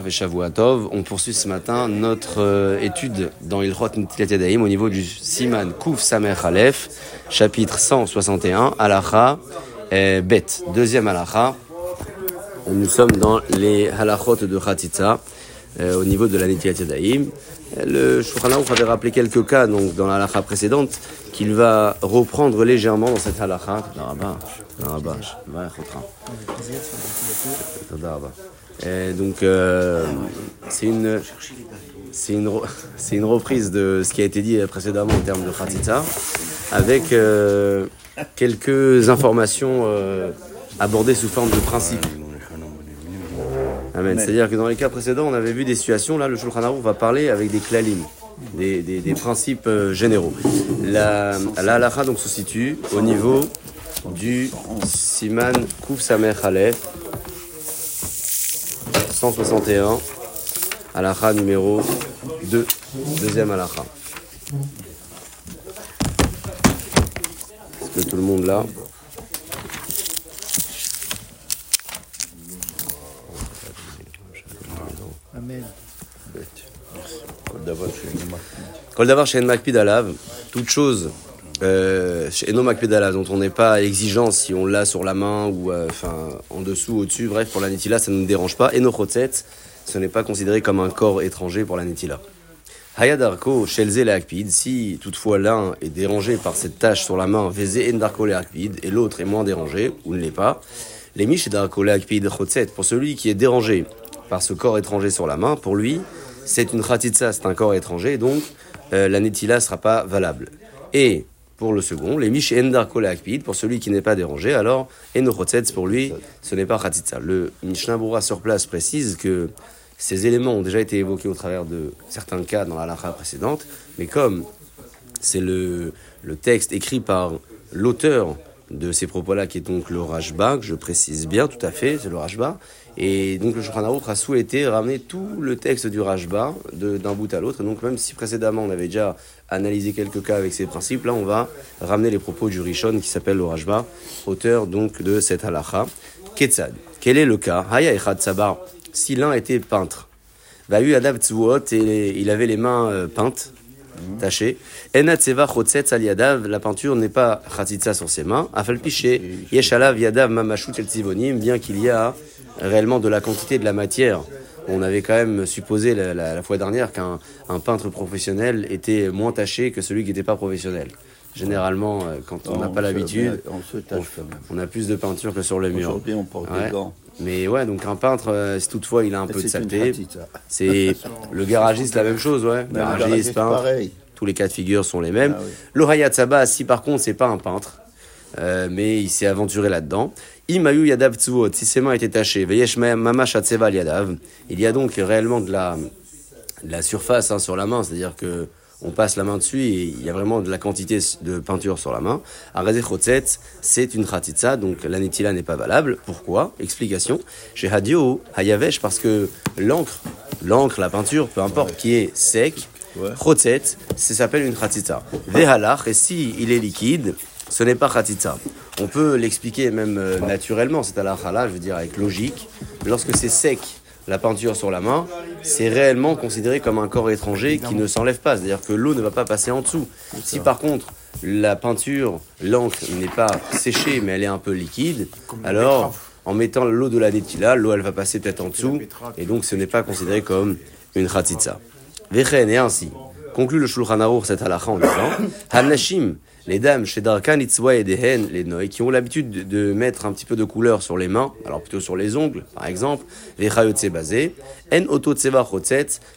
Veshavuatov. On poursuit ce matin notre euh, étude dans Ilchot Nitilat au niveau du Siman Kouf Samer Aleph, chapitre 161, Halacha et Bet. Deuxième Halacha. Nous sommes dans les halachot de Khatitza euh, au niveau de la Nitilat Yadayim. Le Shulchan avait rappelé quelques cas donc dans la halacha précédente qu'il va reprendre légèrement dans cette halakha. Et donc, euh, c'est une, c'est une, c'est une reprise de ce qui a été dit précédemment en termes de khatita, avec euh, quelques informations euh, abordées sous forme de principe. Amen. C'est-à-dire que dans les cas précédents, on avait vu des situations, là, le Shulchan Aruch va parler avec des klalim des, des, des principes euh, généraux. La, la halakha donc se situe au niveau du Siman Kouf Samer Khalef 161, halakha numéro 2, deuxième halakha. Est-ce que tout le monde là Amen. Kol d'avoir chez Makpid Alav, toute chose euh, chez Eno Makpid Alav, dont on n'est pas exigeant si on l'a sur la main ou euh, en dessous, au-dessus, bref, pour la Netila, ça ne nous dérange pas. Eno Chotset, ce n'est pas considéré comme un corps étranger pour la Netila. Hayadarko, Shelze le Akpid, si toutefois l'un est dérangé par cette tâche sur la main, Veze Endarko Akpid, et l'autre est moins dérangé, ou ne l'est pas, les Mish Darko le Akpid Chotset, pour celui qui est dérangé par ce corps étranger sur la main, pour lui, c'est une khatitsa, c'est un corps étranger, donc euh, la netila ne sera pas valable. Et pour le second, les mish endar pour celui qui n'est pas dérangé, alors enochetzetz, pour lui, ce n'est pas khatitsa. Le Mishnah sur place précise que ces éléments ont déjà été évoqués au travers de certains cas dans la lacha précédente, mais comme c'est le, le texte écrit par l'auteur de ces propos-là, qui est donc le Rajba, que je précise bien, tout à fait, c'est le Rajba. Et donc le Shulchan Aruch a souhaité ramener tout le texte du Rajba d'un bout à l'autre. Donc même si précédemment on avait déjà analysé quelques cas avec ces principes, là on va ramener les propos du Rishon qui s'appelle le Rajba, auteur donc de cette halacha. Ketzad. Quel est le cas? Haya Echad Sabar. Si l'un était peintre, et il avait les mains euh, peintes, taché. Enatseva chotzetz al yadav, la peinture n'est pas chatitza sur ses mains. Afal piché, yeshalav yadav mamashut el tzivonim, bien qu'il y a réellement de la quantité de la matière. On avait quand même supposé la, la, la fois dernière qu'un un peintre professionnel était moins taché que celui qui n'était pas professionnel. Généralement, euh, quand on n'a pas l'habitude, On on a plus de peinture que sur le mur. Aujourd'hui, on porte Ouais. des gants. Mais ouais, donc un peintre, euh, si toutefois il a un peu de saleté, c'est le garagiste la même chose, ouais. Le Garagiste, peintre, pareil. tous les cas de figure sont les mêmes. Ah. L'Oraya Tsaba, si par contre c'est pas un peintre, euh, mais il s'est aventuré là-dedans. Imayu Yadav Tsuot, si ses mains étaient tachées, Veyesh Mamash Yadav, il y a donc réellement de la, de la surface hein, sur la main, c'est-à-dire que on passe la main dessus et il y a vraiment de la quantité de peinture sur la main. Areze Chotzet, c'est une khatitsa, donc la netila n'est pas valable. Pourquoi? Explication. Chez Hadio, Hayavesh, parce que l'encre, l'encre, la peinture, peu importe, qui est sec, Ouais. Chotzet, ça s'appelle une khatitsa. Vehalach, et si il est liquide, ce n'est pas khatitsa. On peut l'expliquer même euh, naturellement, c'est à la je veux dire avec logique. Lorsque c'est sec, la peinture sur la main, c'est réellement considéré comme un corps étranger qui ne s'enlève pas. C'est-à-dire que l'eau ne va pas passer en dessous. Si par contre la peinture, l'encre n'est pas séchée mais elle est un peu liquide, alors en mettant l'eau de la netila, l'eau elle va passer peut-être en dessous et donc ce n'est pas considéré comme une khatitsa. Vechen et ainsi. Conclut le Shulchan Aruch cette halakha en disant Hanashim, les dames chez Darkan Itzwa et Dehen, les Noé, qui ont l'habitude de, mettre un petit peu de couleur sur les mains, alors plutôt sur les ongles, par exemple, les Chayotse basé, En Oto Tseva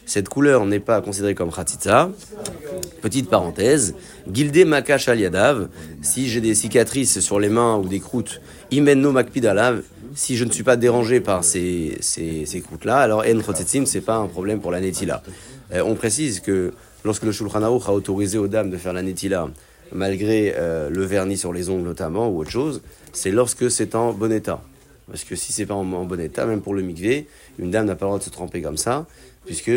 cette couleur n'est pas considérée comme Khatitza. Petite parenthèse, Gildé Makash al Yadav, si j'ai des cicatrices sur les mains ou des croûtes, Imenno Makpidalav, si je ne suis pas dérangé par ces, ces, ces croûtes-là, alors En Chotzetzim, c'est pas un problème pour la Netila. Euh, on précise que lorsque le Shulchan Aruch a autorisé aux dames de faire la Netila, malgré euh, le vernis sur les ongles notamment ou autre chose, c'est lorsque c'est en bon état. Parce que si c'est pas en, en bon état, même pour le mikvé, une dame n'a pas le droit de se tremper comme ça, puisque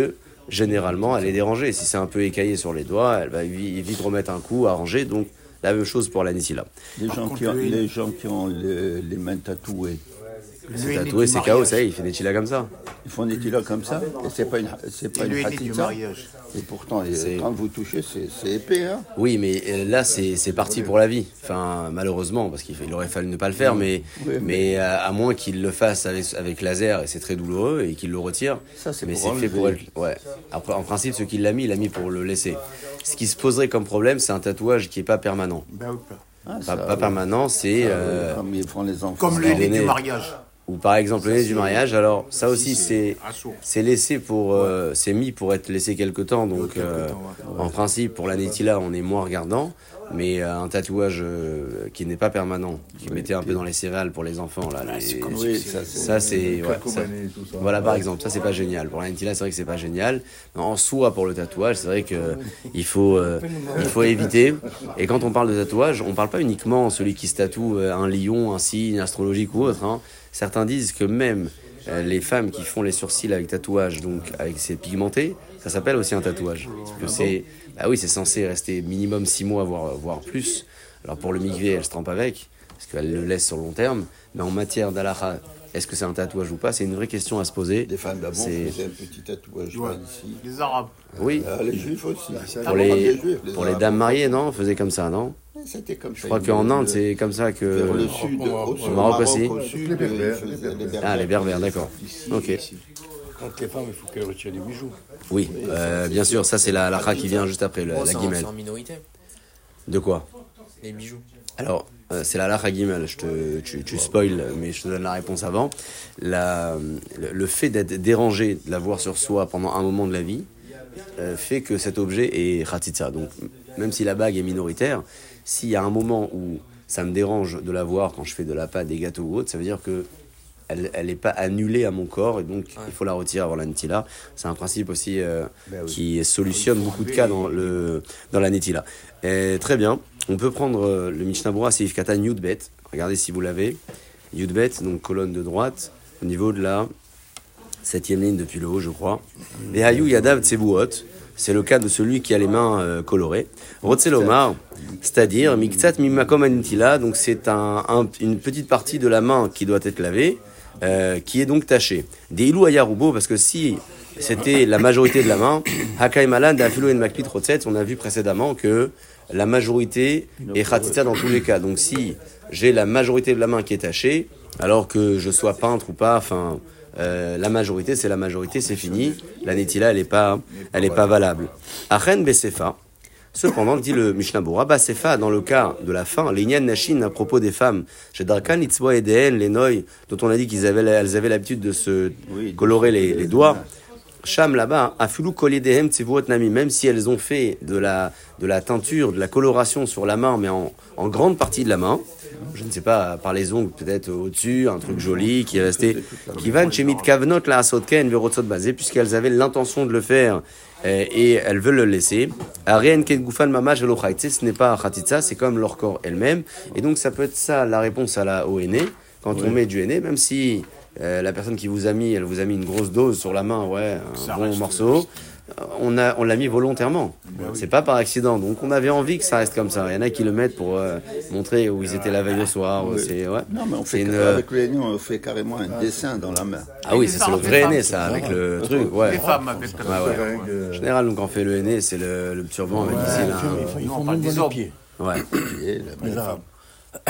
généralement elle est dérangée. Si c'est un peu écaillé sur les doigts, elle va vi- vite remettre un coup, arranger. Donc la même chose pour la Netila. Les gens, qui ont, les gens qui ont le- les mains tatouées, c'est tatoué, c'est chaos, ça y est, il fait des chilas comme ça. Ils font des tilas comme ça, et c'est pas une, c'est pas une. Et pourtant, quand vous touchez, c'est c'est épais, hein. Oui, mais euh, là, c'est c'est parti pour la vie. Enfin, malheureusement, parce qu'il aurait fallu ne pas le faire, mais, Oui, mais- mais euh, à moins qu'il le fasse avec, avec laser, et c'est très douloureux, et qu'il le retire. Ça, c'est mais pour c'est fait pour être. Ouais. Après, en principe, ce qu'il l'a mis, il l'a mis pour le laisser. Ce qui se poserait comme problème, c'est un tatouage qui est pas permanent. Ben, oui, Ah, Pas, ça, pas permanent, c'est. Ah, euh, Comme ils font les enfants. Comme le du mariage. Ou par exemple le nez du mariage. Alors, ça aussi, c'est. laissé pour, euh, c'est mis pour être laissé quelque temps, donc euh, en principe pour la Netila on est moins regardant, mais euh, un tatouage qui n'est pas permanent, qui mettait un peu dans les céréales pour les enfants là, les- Oui, ça, c'est. ouais, voilà par exemple, ça c'est pas génial. Pour la Netila c'est vrai que c'est pas génial. En soi pour le tatouage c'est vrai que il faut il faut éviter. Et quand on parle de tatouage, on parle pas uniquement celui qui se tatoue un lion, un signe astrologique ou autre. hein. Certains disent que même euh, les femmes qui font les sourcils avec tatouage, donc avec ces pigmentés, ça s'appelle aussi un tatouage. Parce que c'est, bah oui, c'est censé rester minimum 6 mois, voire, voire plus. Alors pour le migvé, elle se trempe avec, parce qu'elle le laisse sur le long terme. Mais en matière d'alaha, est-ce que c'est un tatouage ou pas? C'est une vraie question à se poser. Des femmes C'est- faisaient un petit tatouage Ouais. là, ici. Les Arabes. Oui, Ah, les juifs aussi. pour les, Juifs, les pour les dames mariées, non? On faisait comme ça, non? C'était comme ça. Je crois qu'en Inde, c'est comme ça que. Vers le sud, au sud, Maroc au aussi. au sud, Les Berbères. les. Ah, les berbères, d'accord. Ok. Quand les femmes, il faut qu'elles retirent des bijoux. Oui, euh, bien sûr, ça c'est la halakha qui vient juste après, la guimel. c'est en minorité, De quoi? Les bijoux. Alors, euh, c'est la halakha guimel, je te, tu, tu spoil, mais je te donne la réponse avant. La, le, le fait d'être dérangé, de l'avoir sur soi pendant un moment de la vie, euh, fait que cet objet est khatitsa. Donc, même si la bague est minoritaire, s'il y a un moment où ça me dérange de la voir quand je fais de la pâte, des gâteaux ou autre, ça veut dire que elle elle n'est pas annulée à mon corps et donc il faut la retirer avant la netila. C'est un principe aussi euh, qui solutionne beaucoup de cas dans, le, dans. Et très bien, on peut prendre euh, le Mishnah Bora Seif Katan Yudbet. Regardez si vous l'avez. Yudbet, donc colonne de droite, au niveau de la septième ligne depuis le haut, je crois. Vehayu Yadav Tsebuot, c'est le cas de celui qui a les mains euh, colorées. Rotzelomar, c'est-à-dire Miktsat Mimakom Anitila, donc c'est un, un- une petite partie de la main qui doit être lavée, euh, qui est donc tachée. Deilou Ayarubo, parce que si c'était la majorité de la main, Hakai Malan, Dafilo en Makpit Rotzet, on a vu précédemment que la majorité est Khatitsa dans tous les cas. Donc si j'ai la majorité de la main qui est tachée, alors que je sois peintre ou pas, enfin, euh, la majorité, c'est la majorité, c'est fini. La netila, elle n'est pas, elle est pas valable. Achen Besefa. Cependant, dit le Mishnah Bora, Basefa, dans le cas de la fin, l'Inyan Nashin à propos des femmes, chez Darkan, Itzboa et Dehen, les Noy, dont on a dit qu'ils avaient, elles avaient l'habitude de se colorer les doigts. Cham là-bas, Afulu Koledehem Tzivuot Nami, même si elles ont fait de la, de la teinture, de la coloration sur la main, mais en, en grande partie de la main, je ne sais pas, par les ongles peut-être au-dessus, un truc joli qui est resté, qui va chez Kavnot la Asotken Verotsot basé, puisqu'elles avaient l'intention de le faire euh, et elles veulent le laisser. Arien Kengufan Mamash ce n'est pas Khatitsa, c'est comme leur corps elle-même, et donc ça peut être ça la réponse à la au henné, quand on met du henné, même si euh, la personne qui vous a mis, elle vous a mis une grosse dose sur la main, ouais, un Ça bon morceau. euh, On a, on l'a mis volontairement. C'est pas par accident. Donc on avait envie que ça reste comme ça. Il y en a qui le mettent pour euh, montrer où ils étaient la veille au soir. Oui. C'est ouais. Non, mais on fait, une, avec le henné, on fait carrément un dessin dans la main. Ah oui, c'est le vrai henné, ça, avec le truc. Ouais. Les femmes avec Ouais, ouais. En général, donc, quand on fait le henné, c'est le, le turban avec ici, là. Ils Non, font même des pieds, Ouais.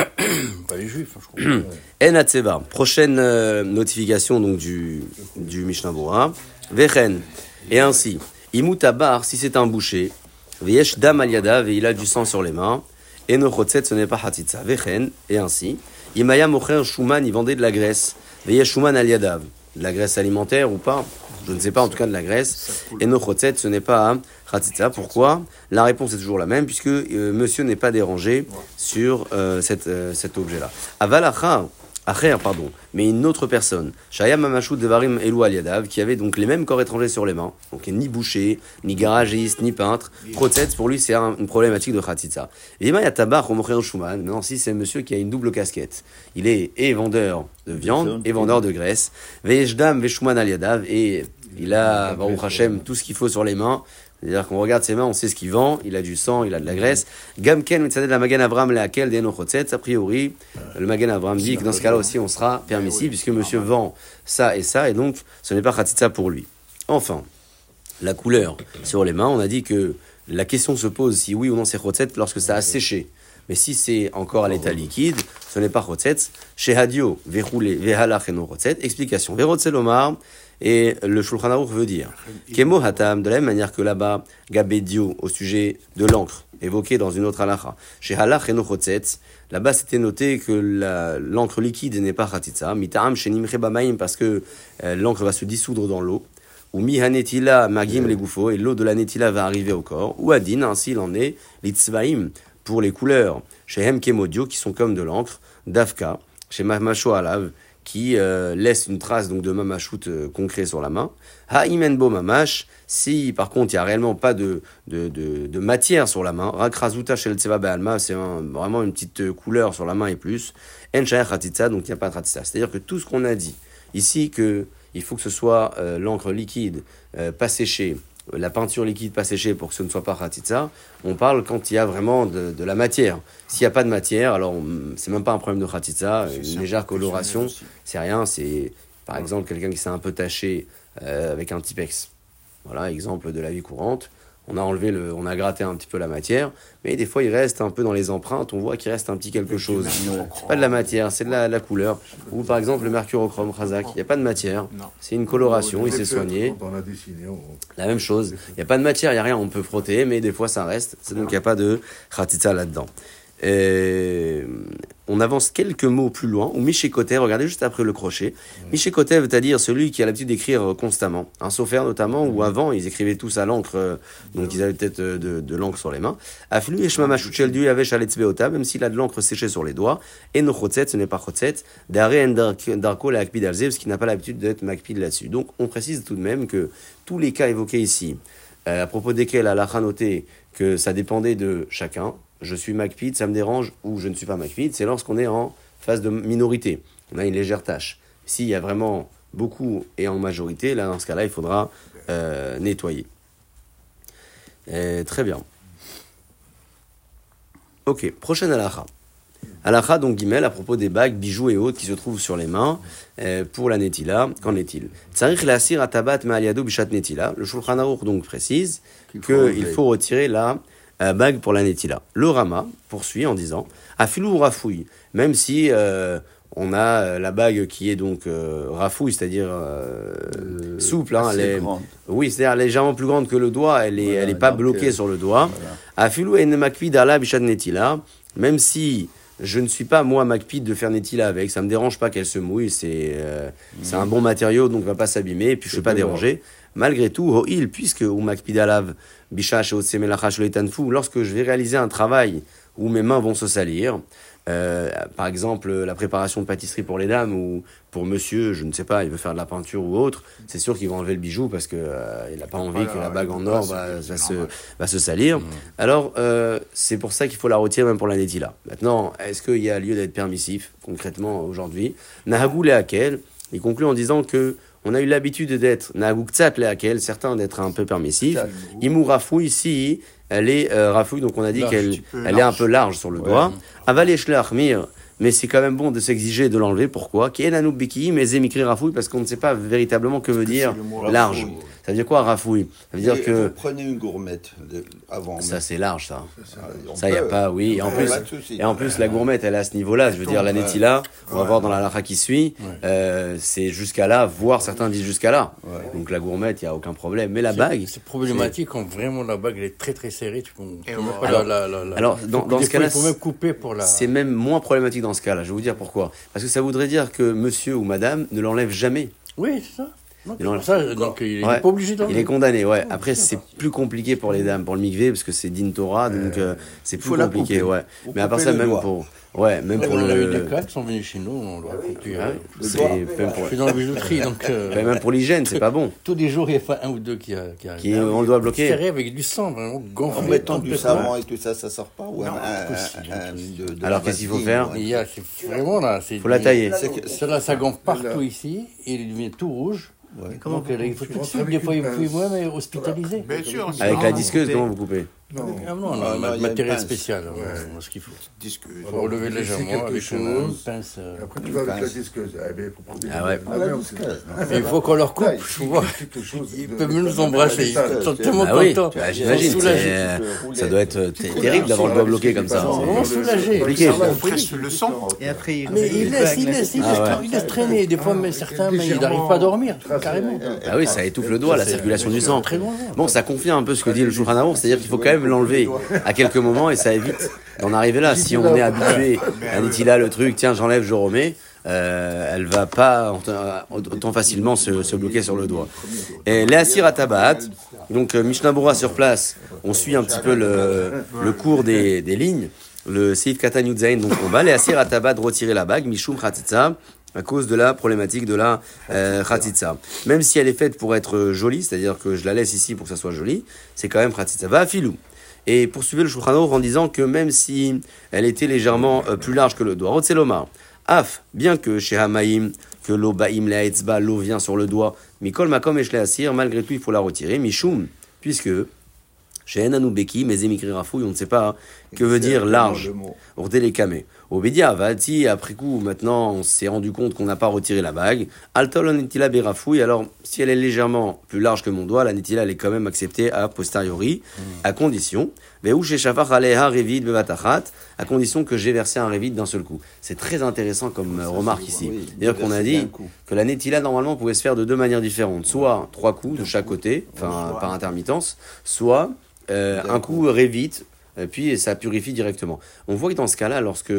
Pas les Juifs, hein, je crois. En Atseva, prochaine euh, notification donc du, du Mishnah Bora. Vechen, et ainsi, Imutabar, si c'est un boucher, Veyesh dam et il a du sang sur les mains, et ce n'est pas hatitza. Vechen, et ainsi, Imaya mocher shuman, il vendait de la graisse, Veyesh shuman al yadav, de la graisse alimentaire ou pas, je ne sais pas, en tout cas de la graisse, et ce n'est pas Pourquoi La réponse est toujours la même, puisque euh, monsieur n'est pas dérangé sur euh, cette, euh, cet objet-là. Avalacha, Acher, pardon, mais une autre personne, Shaya Mamashou Devarim Elou Aliadav, qui avait donc les mêmes corps étrangers sur les mains, donc ni boucher, ni garagiste, ni peintre. Protset, pour lui, c'est un- une problématique de Khatitsa. Vima Yatabar Romocher Schumann, maintenant, si c'est un monsieur qui a une double casquette, il est et vendeur de viande et vendeur de graisse, Vejdam Veshuman Aliadav, et il a, Baruch Hashem, tout ce qu'il faut sur les mains C'est-à-dire qu'on regarde ses mains, on sait ce qu'il vend, il a du sang, il a de la graisse. Gamken, mitzadeh la magan Avram laquelle des a priori, le magan Avram dit que dans ce cas-là aussi on sera permissible puisque monsieur vend ça et ça et donc ce n'est pas khatitsa pour lui. Enfin, la couleur sur les mains, on a dit que la question se pose si oui ou non c'est chotzet lorsque ça a séché. Mais si c'est encore à l'état liquide, ce n'est pas chotzet. Chez Hadio, verroulé, vehalach et non chotzet. Explication. Verotzelomar, et le Shulchan Aruch veut dire Kemo Hatam, de la même manière que là-bas, Gabedio, au sujet de l'encre, évoqué dans une autre halacha. Chez Halach et là-bas c'était noté que l'encre liquide n'est pas Hatitza. Mitaam Shenim Bamaim, parce que euh, l'encre va se dissoudre dans l'eau. Ou Mihanetila Magim les et l'eau de la netila va arriver au corps. Ou Adin, ainsi il en est, l'Itzvaim, pour les couleurs. Chez Hem Kemodio, qui sont comme de l'encre. Dafka, chez Mahmasho Alav, qui euh, laisse une trace donc de mamachout euh, concret sur la main. Ha'imenbo mamash, si par contre il n'y a réellement pas de, de, matière sur la main, rakrazuta shel be'alma, c'est vraiment une petite euh, couleur sur la main et plus. Khatitsa, donc il n'y a pas de khatitsa. C'est-à-dire que tout ce qu'on a dit ici, que il faut que ce soit l'encre liquide, pas séchée, la peinture liquide pas séchée pour que ce ne soit pas khatitsa, on parle quand il y a vraiment de, la matière. S'il n'y a pas de matière, alors c'est même pas un problème de khatitsa, une légère coloration, c'est rien, c'est par exemple quelqu'un qui s'est un peu taché euh, avec un Tipex. Voilà, exemple de la vie courante on a enlevé le, on a gratté un petit peu la matière, mais des fois il reste un peu dans les empreintes, on voit qu'il reste un petit quelque chose. C'est pas de la matière, c'est de la, couleur. Ou par exemple le mercurochrome Razak, il n'y a pas de matière, c'est une coloration, il s'est soigné. La même chose, il n'y a pas de matière, il n'y a rien, on peut frotter, mais des fois ça reste, donc il n'y a pas de khatitsa là-dedans. Euh, on avance quelques mots plus loin, ou Michikoté, regardez juste après le crochet. Michikoté veut dire celui qui a l'habitude d'écrire constamment. Un saufère notamment, où avant ils écrivaient tous à l'encre, euh, donc ils avaient peut-être euh, de, l'encre sur les mains. Afilu du avait même s'il a de l'encre séchée sur les doigts. Et no ce n'est pas chotset. Dare darko la akpid parce qu'il n'a pas l'habitude d'être makpid là-dessus. Donc on précise tout de même que tous les cas évoqués ici, à propos desquels la a noté que ça dépendait de chacun, je suis MacPid, ça me dérange, ou je ne suis pas MacPid, c'est lorsqu'on est en phase de minorité. On a une légère tâche. S'il y a vraiment beaucoup et en majorité, là, dans ce cas-là, il faudra euh, nettoyer. très bien. Ok, prochaine halakha. Halakha, donc guimel, à propos des bagues, bijoux et autres qui se trouvent sur les mains euh, pour la netila. Qu'en est-il? Le Shulchan Aruch donc précise qu'il faut retirer la bague pour la Netila. Le Rama poursuit en disant Afilou rafouille, même si euh, on a euh, la bague qui est donc euh, rafouille, c'est-à-dire souple, hein, elle est, oui, c'est-à-dire légèrement plus grande que le doigt, elle est, elle est pas bloquée sur le doigt. Afilou en makvid ala netila, même si je ne suis pas moi makpid de faire netila avec, ça me dérange pas qu'elle se mouille, c'est c'est un bon matériau donc va pas s'abîmer et puis je suis pas dérangé. Malgré tout, il puisque ou makpid alav lorsque je vais réaliser un travail où mes mains vont se salir, euh, par exemple la préparation de pâtisserie pour les dames ou pour monsieur, je ne sais pas, il veut faire de la peinture ou autre, c'est sûr qu'il va enlever le bijou parce que euh, il n'a pas envie que la bague en or va, se, va se salir. Mmh. Alors euh, c'est pour ça qu'il faut la retirer même pour la là. Maintenant, est-ce qu'il y a lieu d'être permissif concrètement aujourd'hui? Nahagou Lehakel, il conclut en disant que on a eu l'habitude d'être laquelle certains d'être un peu permissifs. Imou Rafou ici, elle est euh, Rafou, donc on a dit qu'elle elle est un peu large sur le doigt. Avalé Mir, mais c'est quand même bon de s'exiger de l'enlever. Pourquoi? Mais Zemikri Rafouille, parce qu'on ne sait pas véritablement que veut dire large. Ça veut dire quoi, rafouille Ça veut dire que. Vous prenez une gourmette avant. Ça, c'est large, ça. Ça, il n'y a pas, oui. Et en plus, et en plus la gourmette, elle est à ce niveau-là. Je veux dire, la netila, on va voir dans la lacha qui suit, euh, c'est jusqu'à là, voire certains disent jusqu'à là. Donc la gourmette, il n'y a aucun problème. Mais la bague. C'est problématique quand vraiment la bague, elle est très très serrée. Tu peux, alors, alors, dans, dans ce cas-là. Il faut même couper pour la. C'est même moins problématique dans ce cas-là. Je vais vous dire pourquoi. Parce que ça voudrait dire que monsieur ou madame ne l'enlève jamais. Oui, c'est ça. Donc, ça, donc il n'est pas obligé Il est condamné, ouais. Après, c'est plus compliqué pour les dames, pour le migvé, parce que c'est din Torah, donc euh, c'est plus compliqué, ouais. Mais à part ça, même pour, Ouais, même pour on le. a eu des cas qui sont venus chez nous, on doit couper. Ouais, c'est même pour. Je suis dans la bijouterie, donc. Euh... même pour l'hygiène, c'est pas bon. Tous les jours, il y a un ou deux qui, qui arrivent. Qui, on le doit bloquer. Serré avec du sang, vraiment gonflé. En mettant du savon et tout ça, ça sort pas ou non, Alors qu'est-ce qu'il faut faire Il y a, vraiment là, faut la tailler. Cela, ça gonfle partout ici, et il devient tout rouge. Donc, euh, il faut tout de suite, des fois, il faut moi, mais hospitaliser. Bien sûr. Avec la on comment vous coupez? Non, on Ah, a non, un il y a une matériel pince. spécial, ouais, on a ce qu'il faut. disqueuse. On va relever légèrement avec une chose. pince. euh. Après, tu vas avec la disqueuse. Eh ben, faut prendre des Ah ouais. Ah, la disqueuse, il faut qu'on leur coupe, Ouais, tu vois. Ils peuvent nous embrasser, ils sont tellement Ah oui, contents. j'imagine. Ça doit être euh, terrible d'avoir le doigt bloqué comme ça. Vraiment soulagé. On presse le sang. Et après, il Mais il une laisse, il laisse, il Ah laisse, ouais. traîner. Des fois, certains, mais ils n'arrivent pas à dormir, carrément. Ah oui, ça étouffe le doigt, la circulation du sang. très loin. Bon, ça confirme un peu ce que dit le Shulchan Aruch, c'est-à-dire qu'il faut quand même l'enlever à quelques moments et ça évite d'en arriver là. Si on est habitué à Nitila, le truc, tiens, j'enlève, je remets, euh, elle va pas autant- facilement se, bloquer sur le doigt. Et les Asir à donc euh, Mishnah Bora sur place, on suit un petit peu le, cours des, lignes. Le Seif Katan donc on va les Asir à Tabat retirer la bague, Mishum Khatitza, à cause de la problématique de la euh, Khatitza. Même si elle est faite pour être jolie, c'est-à-dire que je la laisse ici pour que ça soit joli, c'est quand même Khatitza. Va filou. Et poursuivez le Shulchan en disant que même si elle était légèrement euh, plus large que le doigt, Rotzelomar, Af, bien que chez Hamaïm, que l'eau baïm la etzba, l'eau vient sur le doigt, Mikol makom et asir, malgré tout il faut la retirer, Mishum, puisque chez Enanoubeki, mais rafouille, on ne sait pas que veut dire large. Le Obédia, Vati, après coup, maintenant, on s'est rendu compte qu'on n'a pas retiré la bague. Altol netila berafouille. Alors, si elle est légèrement plus large que mon doigt, la netila, elle est quand même acceptée a posteriori, à condition. À condition que j'ai versé un revid d'un seul coup. C'est très intéressant comme euh, remarque ici. Oui, D'ailleurs, qu'on a dit que la netila, normalement, pouvait se faire de deux manières différentes. Soit trois coups de chaque côté, enfin, par intermittence, soit euh, un coup révite, et puis ça purifie directement. On voit que dans ce cas-là, lorsque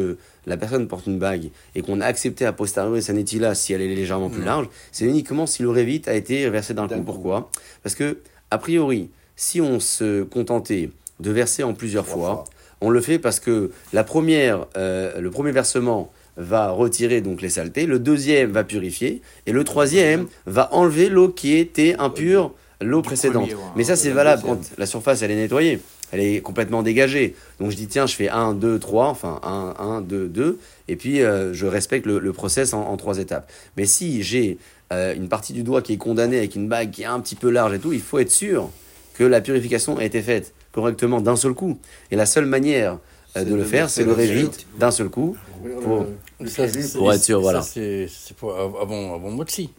la personne porte une bague et qu'on a accepté a posteriori sa netila si elle est légèrement plus large, c'est uniquement si le révite a été versé d'un coup. Pourquoi? Parce que, a priori, si on se contentait de verser en plusieurs fois, fois. on le fait parce que la première, euh, le premier versement va retirer donc les saletés, le deuxième va purifier, et le troisième va enlever l'eau qui était impure l'eau précédente. premier, ouais. Mais ça, c'est Le valable quand la surface, elle est nettoyée. Elle est complètement dégagée. Donc je dis, tiens, je fais 1, 2, 3, enfin 1, 1, 2, 2, et puis euh, je respecte le, le process en, en trois étapes. Mais si j'ai euh, une partie du doigt qui est condamnée avec une bague qui est un petit peu large et tout, il faut être sûr que la purification a été faite correctement d'un seul coup. Et la seule manière euh, de le faire, c'est le le révite d'un seul coup. Pour- Ça, c'est- Pour être sûr, voilà. C'est c'est pour avant, avant Motsi.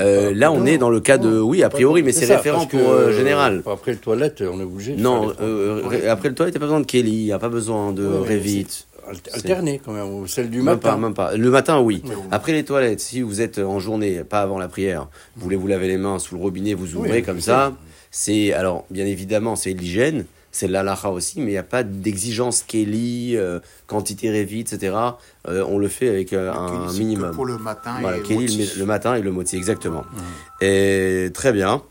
Euh, là, on est dans le cas de, oui, a priori, mais c'est référent pour euh, euh, général. Après le toilette, on est obligé. Non, euh, ré- après le toit, il n'y a pas besoin de Kelly, il n'y a pas besoin de Ouais, Revit. Alter- Alterner quand même, ou celle du Même matin. pas, même pas. Le matin, oui. Après les toilettes, si vous êtes en journée, pas avant la prière, vous voulez vous laver les mains sous le robinet, vous ouvrez Oui, comme ça. C'est, alors, bien évidemment, c'est l'hygiène, c'est l'alaha aussi, mais il n'y a pas d'exigence Kelly, euh, quantité Revit, etc. Euh, on le fait avec euh, un minimum. Pour le matin Voilà, et le Kelly le, motif. le matin et le moti, exactement. Et très bien.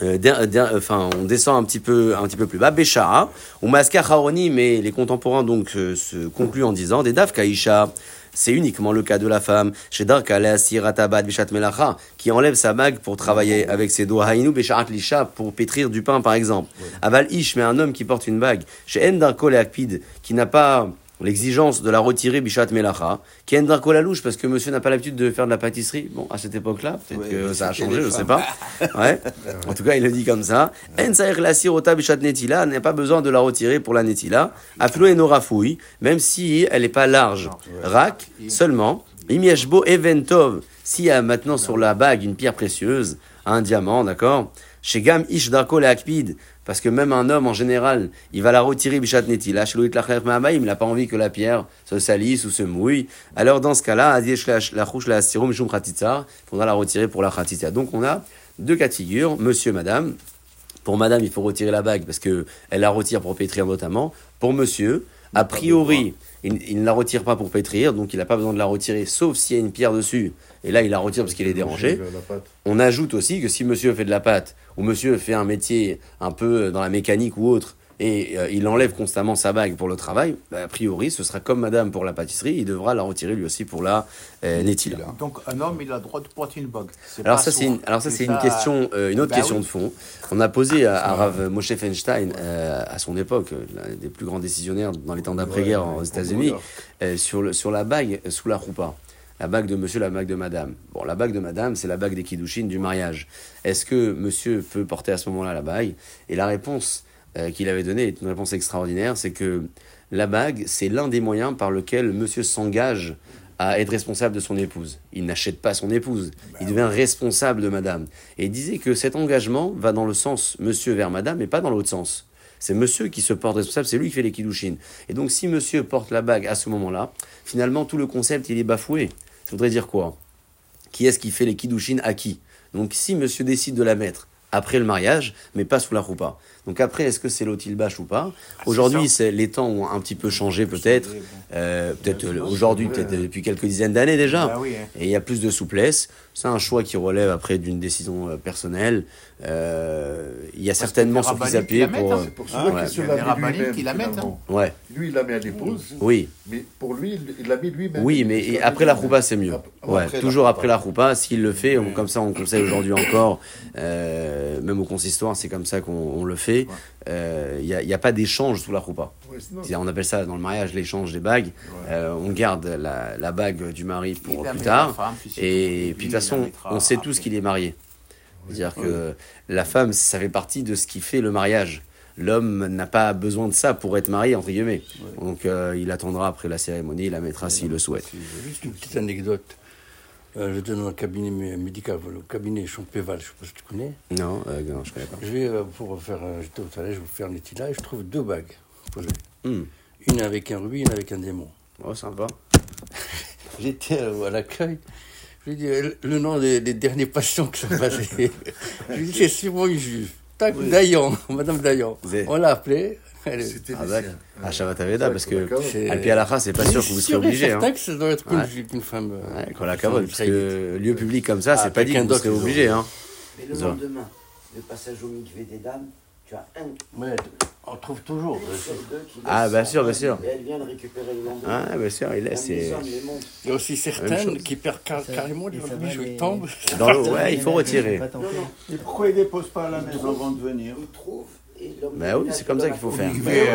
Enfin, on descend un petit peu, un petit peu plus bas. Béchara, ou Maska Haroni, mais les contemporains donc se concluent en disant des Kaisha. C'est uniquement le cas de la femme, chez Melacha, qui enlève sa bague pour travailler avec ses doigts. Haïnou Besharat Lisha, pour pétrir du pain, par exemple. Aval Ish, mais un homme qui porte une bague. Chez Endarko qui n'a pas l'exigence de la retirer Bishat Melacha, qui est Endarko la louche, parce que monsieur n'a pas l'habitude de faire de la pâtisserie. Bon, à cette époque-là, peut-être Oui, que ça a changé, je sais femmes. pas. Ouais. En tout cas, il le dit comme ça. En saïr la sirota bishat netila, n'a pas besoin de la retirer pour la netila. Aflo et norafouille, même si elle n'est pas large. Rak, seulement. Imieshbo eventov, s'il y a maintenant sur la bague une pierre précieuse, un diamant, d'accord Chez Gam ish darko akpid, parce que même un homme en général, il va la retirer bishat netila. Loïc Lacher Mahabaïm, il n'a pas envie que la pierre se salisse ou se mouille. Alors dans ce cas-là, Adiesh la la sirum shum khatitsa, il faudra la retirer pour la khatitsa. Donc on a deux cas de figure, monsieur, madame. Pour madame, il faut retirer la bague parce que elle la retire pour pétrir notamment. Pour monsieur, a priori, il, il ne la retire pas pour pétrir, donc il n'a pas besoin de la retirer, sauf s'il y a une pierre dessus. Et là, il la retire parce qu'il est dérangé. On ajoute aussi que si monsieur fait de la pâte, ou monsieur fait un métier un peu dans la mécanique ou autre, et euh, il enlève constamment sa bague pour le travail, bah, a priori, ce sera comme madame pour la pâtisserie, il devra la retirer lui aussi pour la euh. Donc un homme, il a le droit de porter une bague. Alors ça, c'est une, souvent. alors ça, c'est Et une question, euh, une autre Bah question oui. de fond. On a posé à, à Rav Moshe Feinstein, euh, à son époque, l'un des plus grands décisionnaires dans les temps d'après-guerre aux États-Unis, sur, le, sur la bague sous la roupa. la bague de monsieur, la bague de madame. Bon, la bague de madame, c'est la bague des kiddushin du mariage. Est-ce que monsieur peut porter à ce moment-là la bague? Et la réponse euh, qu'il avait donnée est une réponse extraordinaire, c'est que la bague, c'est l'un des moyens par lequel monsieur s'engage à être responsable de son épouse. Il n'achète pas son épouse, il devient responsable de madame. Et il disait que cet engagement va dans le sens monsieur vers madame et pas dans l'autre sens. C'est monsieur qui se porte responsable, c'est lui qui fait les kiddushin. Et donc si monsieur porte la bague à ce moment-là, finalement tout le concept il est bafoué. Ça voudrait dire quoi? Qui est-ce qui fait les kiddushin à qui? Donc si monsieur décide de la mettre après le mariage, mais pas sous la roupa. Donc après, est-ce que c'est l'otilbash ou pas Aujourd'hui, c'est les temps ont un petit peu changé peut-être. Euh, peut-être euh, aujourd'hui, peut-être depuis quelques dizaines d'années déjà. Bah oui, hein. Et il y a plus de souplesse. C'est un choix qui relève après d'une décision euh, personnelle. Euh, il y a certainement sur qui s'appuyer pour. hein. Pour Ah, ouais. Il y a qui la mettent, finalement. Ouais, Lui, il l'a mis à l'épouse, oui. mais pour lui, il- l'a mis lui-même. Oui, mais après la roupa, c'est mieux. Ouais, toujours roupa. après la roupa, s'il le fait, on- comme ça on conseille aujourd'hui encore, euh, même au consistoire, c'est comme ça qu'on on le fait. Euh, Il n'y a, il y a pas d'échange sous la roupa. Ouais, On appelle ça dans le mariage l'échange des bagues. Euh, on garde la, la bague du mari pour plus tard. femme, puis. Et puis de toute façon, on sait tous qu'il est marié. C'est-à-dire que la femme, ça fait partie de ce qui fait le mariage. L'homme n'a pas besoin de ça pour être marié, entre guillemets. Donc euh, il attendra après la cérémonie, il la mettra s'il le souhaite. Juste une petite anecdote. Euh, je donne dans le cabinet mé- médical, le cabinet Champéval, je ne sais pas si tu connais. Non, euh, non, je connais pas. Je vais, euh, pour faire, un- j'étais au toilette, je vais faire un étilage, je trouve deux bagues posées. Hmm. Une avec un rubis, une avec un démon. Oh, sympa. J'étais euh, à l'accueil. Je lui ai dit euh, le nom des, des derniers patients qui sont passés. je lui ai dit c'est une juive. Tac, Dayan, Madame Dayan. On l'a appelée. C'était Ah, les d'accord. siens. À Shabbat Aveda, parce que Alpi Alacha, c'est pas sûr que vous serez obligé. Hein. que ça doit être juive, qu'une femme. Ouais, quand la femme parce que lieu public comme ça, Ah, c'est pas dit que vous serez ils obligé. Hein. Mais le lendemain, le passage au mikvé des dames, tu as un Ouais, on trouve toujours. sur deux qui Ah, bien sûr, bien sûr. Et elle vient le récupérer le lendemain. Ah, bien sûr, il laisse. Il y a aussi certaines qui perdent car- carrément les bijoux, ils tombent. Dans l'eau, ouais, il faut retirer. Et pourquoi il dépose pas à la maison avant de venir ils trouvent. Bah oui, c'est comme ça qu'il faut la faire.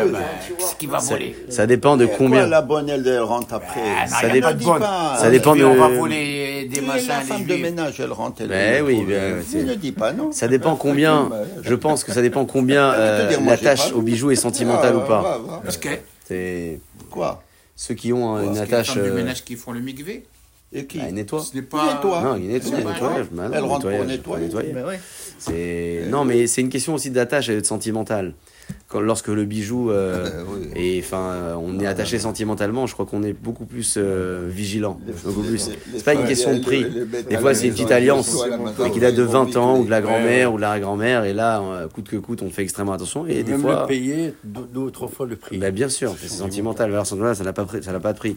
euh, bah, vois. ce qui va Ça, voler. ça dépend de combien. quoi, la bonne, elle, elle rentre après. Ah, non, Ça dépend- pas de. Ça dépend de- on va voler des machins, la les femme de ménage, elle rentre. Elle Mais elle oui, c'est- ne dis pas, non. Ça dépend combien. Je pense que ça dépend combien vais te euh, au bijou est sentimentale Ah, ou pas. va. Parce que C'est Quoi? ceux qui ont une que les attache. femmes du euh, ménage qui font le mikvé, Et qui bah, ils nettoient. ce n'est pas. nettoie. Non, il nettoie, il nettoyage. Bah non, Elle rentre pour nettoyer. nettoyer. Ben ouais. C'est non, mais c'est une question aussi d'attache et de sentimentale. Quand lorsque le bijou euh, Euh, oui. et enfin euh, on est attaché sentimentalement, je crois qu'on est beaucoup plus euh, vigilant. Beaucoup plus. C'est pas une question de prix. Des fois, c'est une petite alliance qui date de 20 ans ou de la grand-mère ou de l'arrière-grand-mère et là, coûte que coûte, on fait extrêmement attention et des fois. payer deux, ou trois fois le prix. Bah, bien sûr, c'est sentimental. Sentimentale, ça n'a pas, ça n'a pas de prix.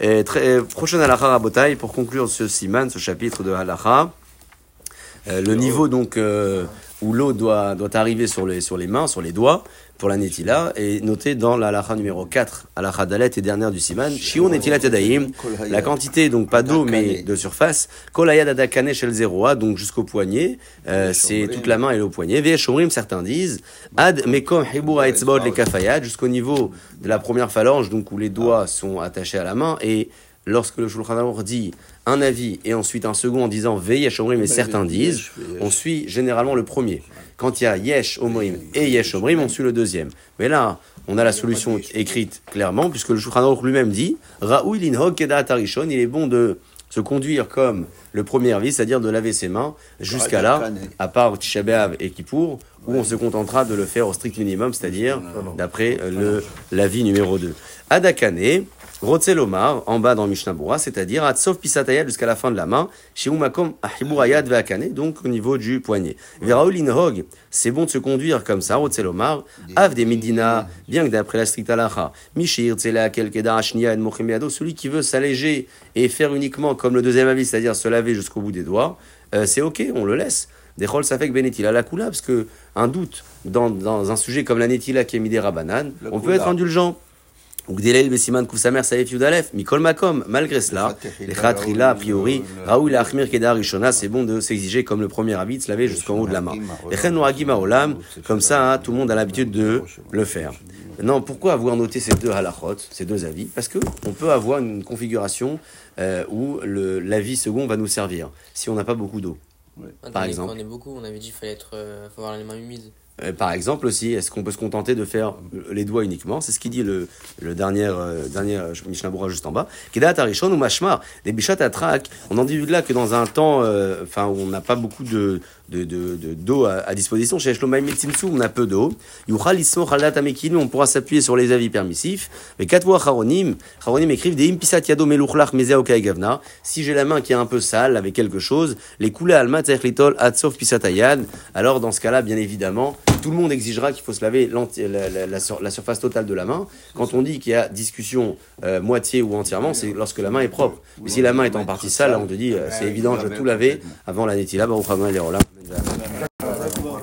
Et très, prochaine halakha rabotai, pour conclure ce siman, ce chapitre de halakha. Euh, le niveau donc euh, où l'eau doit, doit arriver sur les, sur les mains, sur les doigts, pour la netila, est noté dans la halakha numéro 4, halakha dalet et dernière du siman. Shion netilat yadayim, la quantité, donc pas d'eau, mais de surface. Kolayad adakane shel zeroa, donc jusqu'au poignet. Euh, c'est toute la main et le poignet. Ve'eshomrim, certains disent. Ad mekom hibur ha'etzbaot le kafayad, jusqu'au niveau de la première phalange, donc où les doigts sont attachés à la main. Et lorsque le Shulchan Aruch dit un avis et ensuite un second en disant Ve'yesh omrim, et certains disent, on suit généralement le premier. Quand il y a Yesh Omrim et Yesh Omrim, on suit le deuxième. Mais là, on a la solution écrite clairement, puisque le Shulchan lui-même dit linhog kedat harishon, il est bon de se conduire comme le premier avis, c'est-à-dire de laver ses mains jusqu'à là, à part Tisha et Kippour, où on se contentera de le faire au strict minimum, c'est-à-dire d'après euh, le l'avis numéro 2. Adakane, Rotzelomar, en bas dans Mishnah c'est-à-dire Atsov Pisatayad jusqu'à la fin de la main, chez Umakom Ahiburayad Veakane, donc au niveau du poignet. Veraolin Hog, c'est bon de se conduire comme ça, Rotzelomar, Av des Medina, bien que d'après la stricte halacha, Mishir, Tzela, Kelkeda, Ashnia, et Mochemeado, celui qui veut s'alléger et faire uniquement comme le deuxième avis, c'est-à-dire se laver jusqu'au bout des doigts, euh, c'est ok, on le laisse. Des rôles ça fait que Benetila la coula, parce que un doute dans, dans un sujet comme la netila qui est mis des rabanan, on peut être indulgent. Ugdelel Besiman Koufsamer Saif Yudalef, Mikol Makom, malgré cela, les Khatrila, a priori, Raoul Achmir Kedar Rishona, c'est bon de s'exiger comme le premier habit, de se laver jusqu'en haut de la main. Les Chen Nouragim Olam, comme ça, hein, tout le monde a l'habitude de le faire. Maintenant, pourquoi avoir noté ces deux halachot, ces deux avis Parce que on peut avoir une configuration euh, où l'avis second va nous servir, si on n'a pas beaucoup d'eau. Par exemple. On est beaucoup, on avait dit qu'il fallait être, euh, faut avoir les mains humides. Euh, par exemple aussi, est-ce qu'on peut se contenter de faire les doigts uniquement? C'est ce qui dit le, le dernier, euh, dernier euh, juste en bas. Kedat Arishon ou Mashmar, des bichat atrak. On en dit là que dans un temps, euh, enfin où on n'a pas beaucoup de de- de- de- d'eau à, à disposition, chez Shlomaim on a peu d'eau. Yuchal Ismo Chalat Amekinu, on pourra s'appuyer sur les avis permissifs. Mais Katwa Charonim, Charonim écrivent des Impisat Yado Meluchlach Mezea Okai Gavna. Si j'ai la main qui est un peu sale avec quelque chose, les coulées Alma Litol Atsov Pisatayad, alors dans ce cas-là, bien évidemment, tout le monde exigera qu'il faut se laver la, la- la sur- la surface totale de la main. Quand on dit qu'il y a discussion euh, moitié ou entièrement, c'est lorsque la main est propre. Mais si la main est en partie sale, on te dit, euh, c'est évident, je dois tout laver avant la netila. Baruch Adonai الرجال